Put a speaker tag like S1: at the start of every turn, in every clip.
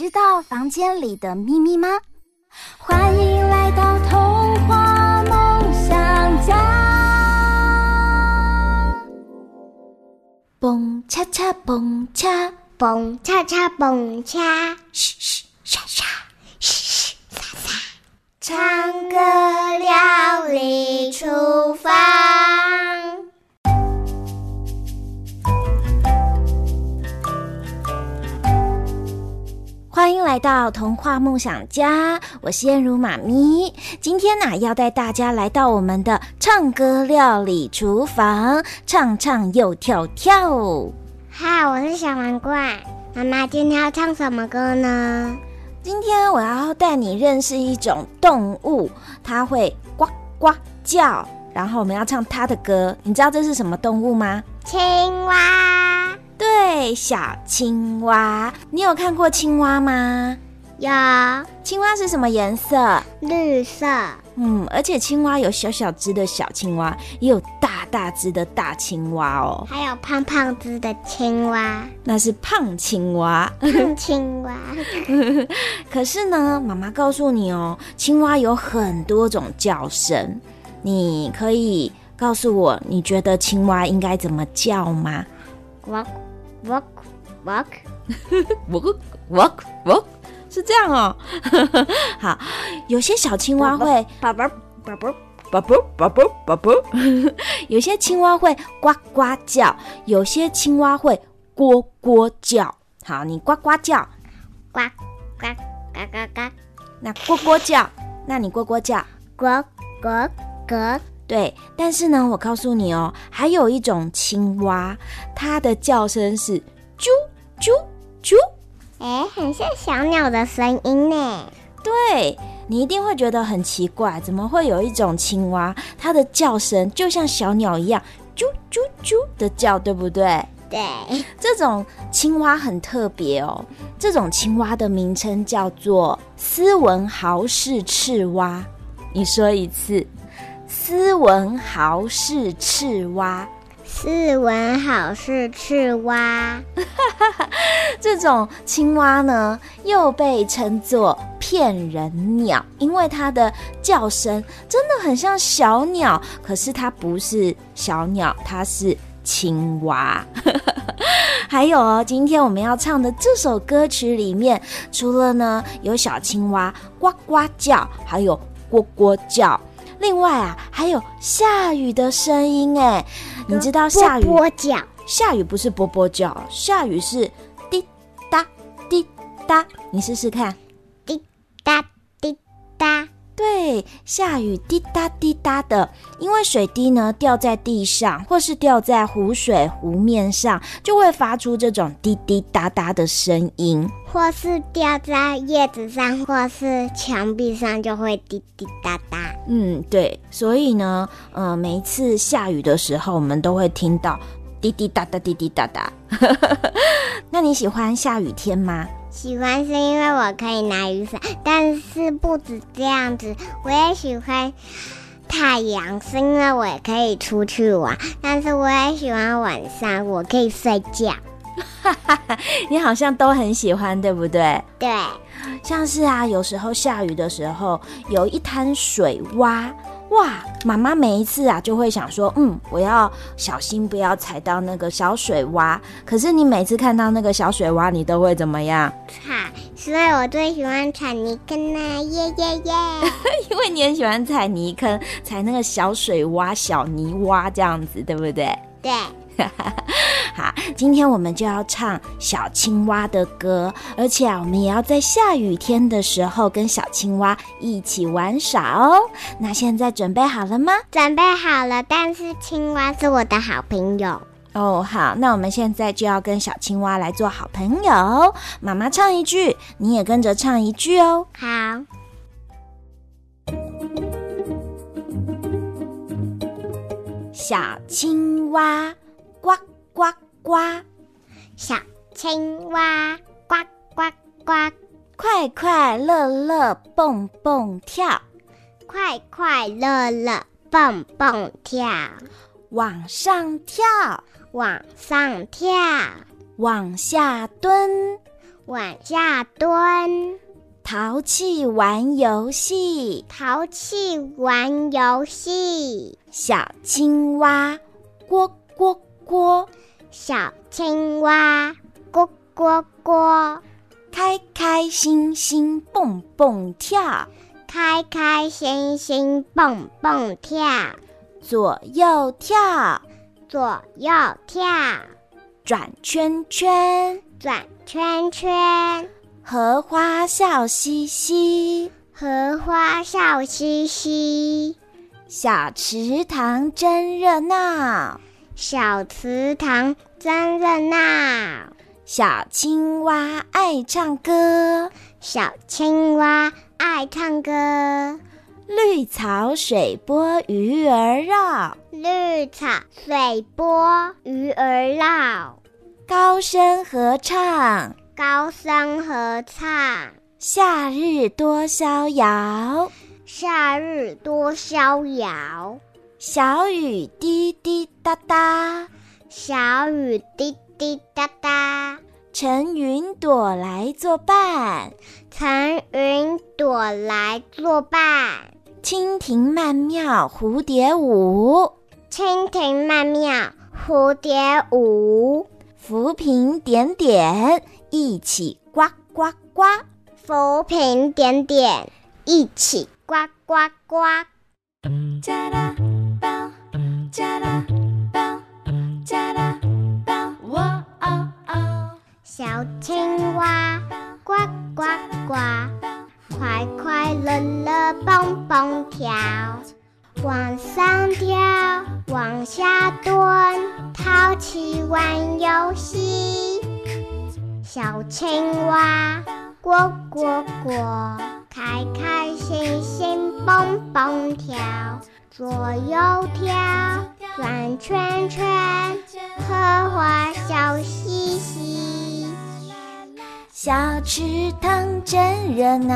S1: 知道房间里的秘密吗？欢迎来到童话梦想家。蹦恰恰蹦恰，
S2: 蹦恰恰蹦恰，
S1: 嘘嘘沙沙，
S2: 嘘嘘沙沙，唱歌料理厨房。
S1: 欢迎来到童话梦想家，我是燕如妈咪。今天呢、啊，要带大家来到我们的唱歌料理厨房，唱唱又跳跳。
S2: 嗨，我是小王冠。妈妈，今天要唱什么歌呢？
S1: 今天我要带你认识一种动物，它会呱呱叫，然后我们要唱它的歌。你知道这是什么动物吗？
S2: 青蛙。
S1: 对，小青蛙，你有看过青蛙吗？
S2: 有。
S1: 青蛙是什么颜色？
S2: 绿色。
S1: 嗯，而且青蛙有小小只的小青蛙，也有大大只的大青蛙哦。
S2: 还有胖胖只的青蛙，
S1: 那是胖青蛙。
S2: 胖青蛙。
S1: 可是呢，妈妈告诉你哦，青蛙有很多种叫声，你可以告诉我，你觉得青蛙应该怎么叫吗？
S2: 哇。Walk walk
S1: walk walk walk 是这样哦。好，有些小青蛙会
S2: 宝宝宝宝
S1: 宝宝宝宝宝宝，有些青蛙会呱呱叫，有些青蛙会蝈蝈叫。好，你呱呱叫，
S2: 呱呱呱呱呱。
S1: 那蝈蝈叫，那你蝈蝈叫，
S2: 呱呱呱。
S1: 对，但是呢，我告诉你哦，还有一种青蛙，它的叫声是啾啾啾，
S2: 哎，很像小鸟的声音呢。
S1: 对，你一定会觉得很奇怪，怎么会有一种青蛙，它的叫声就像小鸟一样啾啾啾的叫，对不对？
S2: 对，
S1: 这种青蛙很特别哦，这种青蛙的名称叫做斯文豪氏赤蛙。你说一次。斯文豪是赤蛙，
S2: 斯文豪是赤蛙，
S1: 这种青蛙呢，又被称作骗人鸟，因为它的叫声真的很像小鸟，可是它不是小鸟，它是青蛙。还有哦，今天我们要唱的这首歌曲里面，除了呢有小青蛙呱呱叫，还有蝈蝈叫。另外啊，还有下雨的声音哎，你知道下雨？
S2: 波波叫。
S1: 下雨不是波波叫，下雨是滴答滴答。你试试看，对，下雨滴答滴答的，因为水滴呢掉在地上，或是掉在湖水湖面上，就会发出这种滴滴答答的声音；
S2: 或是掉在叶子上，或是墙壁上，就会滴滴答答。
S1: 嗯，对，所以呢，呃，每一次下雨的时候，我们都会听到滴滴答答，滴滴答答。那你喜欢下雨天吗？
S2: 喜欢是因为我可以拿雨伞，但是不止这样子，我也喜欢太阳，是因为我也可以出去玩。但是我也喜欢晚上，我可以睡觉。
S1: 你好像都很喜欢，对不对？
S2: 对，
S1: 像是啊，有时候下雨的时候，有一滩水洼。哇，妈妈每一次啊就会想说，嗯，我要小心不要踩到那个小水洼。可是你每次看到那个小水洼，你都会怎么样？
S2: 踩，所以我最喜欢踩泥坑啊，耶耶耶！
S1: 因为你很喜欢踩泥坑，踩那个小水洼、小泥洼这样子，对不对？
S2: 对。
S1: 好，今天我们就要唱小青蛙的歌，而且啊，我们也要在下雨天的时候跟小青蛙一起玩耍哦。那现在准备好了吗？
S2: 准备好了，但是青蛙是我的好朋友。
S1: 哦，好，那我们现在就要跟小青蛙来做好朋友。妈妈唱一句，你也跟着唱一句哦。
S2: 好。
S1: 小青蛙呱
S2: 小青蛙呱呱呱，
S1: 快快乐乐蹦蹦跳，
S2: 快快乐乐蹦蹦跳，
S1: 往上跳，
S2: 往上跳，
S1: 往下蹲，
S2: 往下蹲，
S1: 淘气玩游戏，
S2: 淘气玩游戏。
S1: 小青蛙呱呱呱，
S2: 小青蛙呱呱呱，
S1: 开开心心蹦蹦跳，
S2: 开开心心蹦蹦跳，
S1: 左右跳，
S2: 左右跳，
S1: 转圈圈，
S2: 转圈圈，
S1: 荷花笑嘻嘻，
S2: 荷花笑嘻嘻。
S1: 小池塘真热闹，
S2: 小池塘真热闹。
S1: 小青蛙爱唱歌，
S2: 小青蛙爱唱歌。
S1: 绿草水波鱼儿绕，
S2: 绿草水波鱼儿绕。
S1: 高声合唱，
S2: 高声合唱。
S1: 夏日多逍遥。
S2: 夏日多逍遥，
S1: 小雨滴滴答答，
S2: 小雨滴滴答答，
S1: 乘云朵来作伴，
S2: 乘云朵来作伴，
S1: 蜻蜓曼妙蝴蝶舞，
S2: 蜻蜓曼妙蝴蝶舞，
S1: 浮萍点点一起呱呱呱，
S2: 浮萍点点一起。呱呱呱！
S1: 加
S2: 小青蛙呱呱呱，快快乐乐蹦蹦跳，往上跳，往下蹲，淘气玩游戏。小青蛙呱呱呱。开开心心蹦蹦跳，左右跳，转圈圈，荷花笑嘻嘻。
S1: 小池塘真热闹，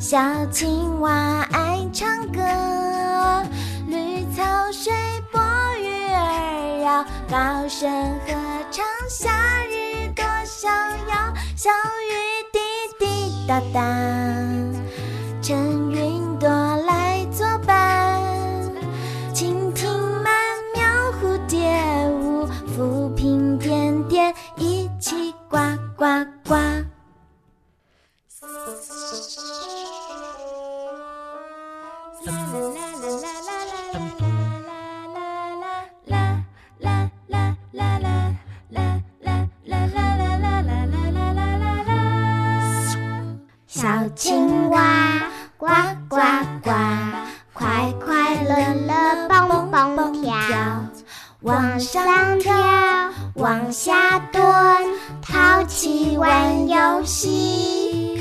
S1: 小青蛙爱唱歌，绿草水波鱼儿绕，高声合唱，夏日多逍遥，小雨滴。滴答答呱呱。游戏。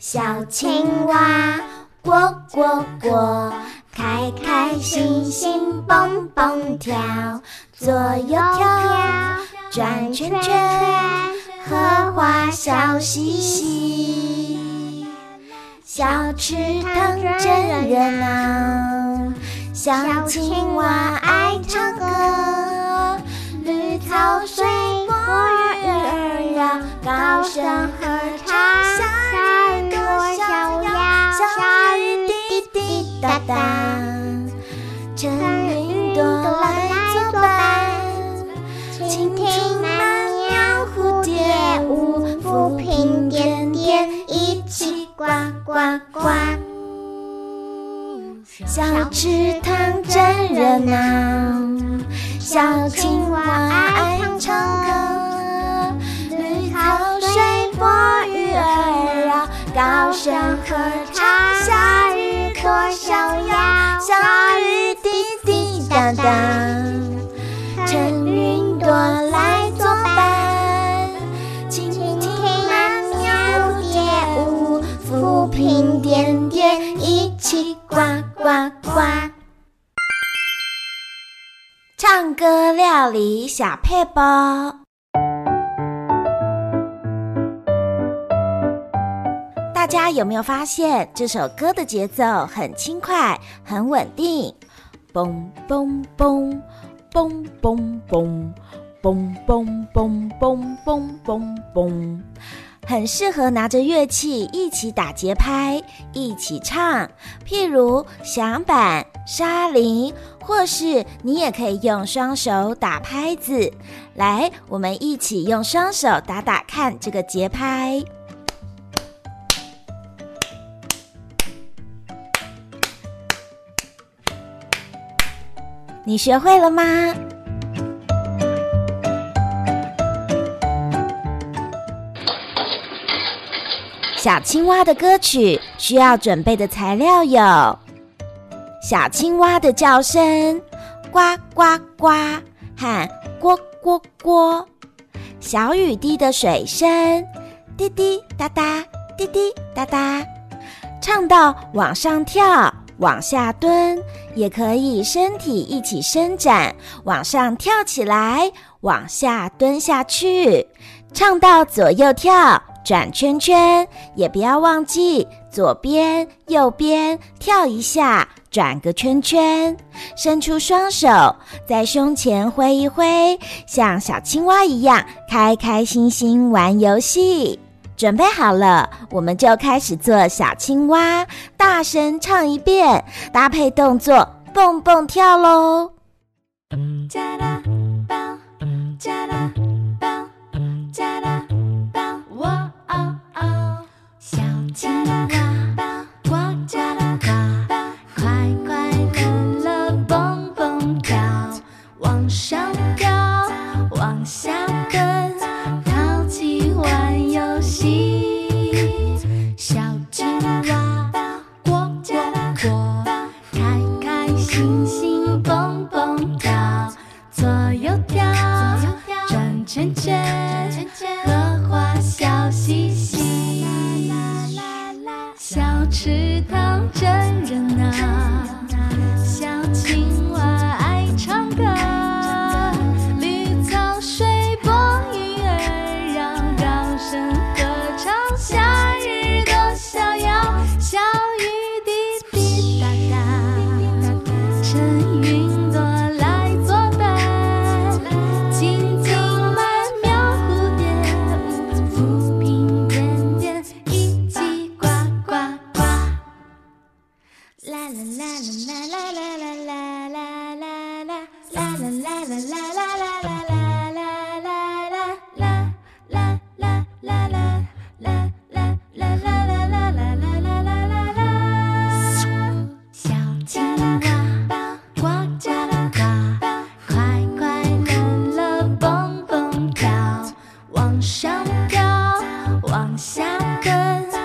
S1: 小青蛙呱呱呱，开开心心蹦蹦跳，左右跳，转圈圈，荷花笑嘻嘻。小池塘真热闹，小青蛙爱唱歌，声合唱，夏日多逍遥，小雨滴滴答答，乘云朵来作伴，蜻蜓曼妙蝴蝶舞，浮萍点点一起。呱呱呱！小池塘真热闹，
S2: 小青蛙爱唱歌，声合唱，夏日多逍遥，小雨滴滴答答，趁云朵来作伴，蜻蜓鸟鸟蝶舞，浮萍点点一起呱呱呱。
S1: 唱歌料理小撇步，大家有没有发现这首歌的节奏很轻快很稳定？嘣嘣嘣嘣嘣嘣嘣嘣嘣嘣嘣嘣很适合拿着乐器一起打节拍一起唱譬如响板沙林或是你也可以用双手打拍子。来我们一起用双手打打看这个节拍。你学会了吗？小青蛙的歌曲需要准备的材料有。小青蛙的叫声，呱呱呱，和蝈蝈蝈；小雨滴的水声，滴滴答答，滴滴答答。唱到往上跳，往下蹲，也可以身体一起伸展，往上跳起来，往下蹲下去。唱到左右跳，转圈圈，也不要忘记左边、右边跳一下。转个圈圈，伸出双手，在胸前挥一挥，像小青蛙一样开开心心玩游戏。准备好了，我们就开始做小青蛙，大声唱一遍，搭配动作蹦蹦跳喽！
S2: 当真 Cause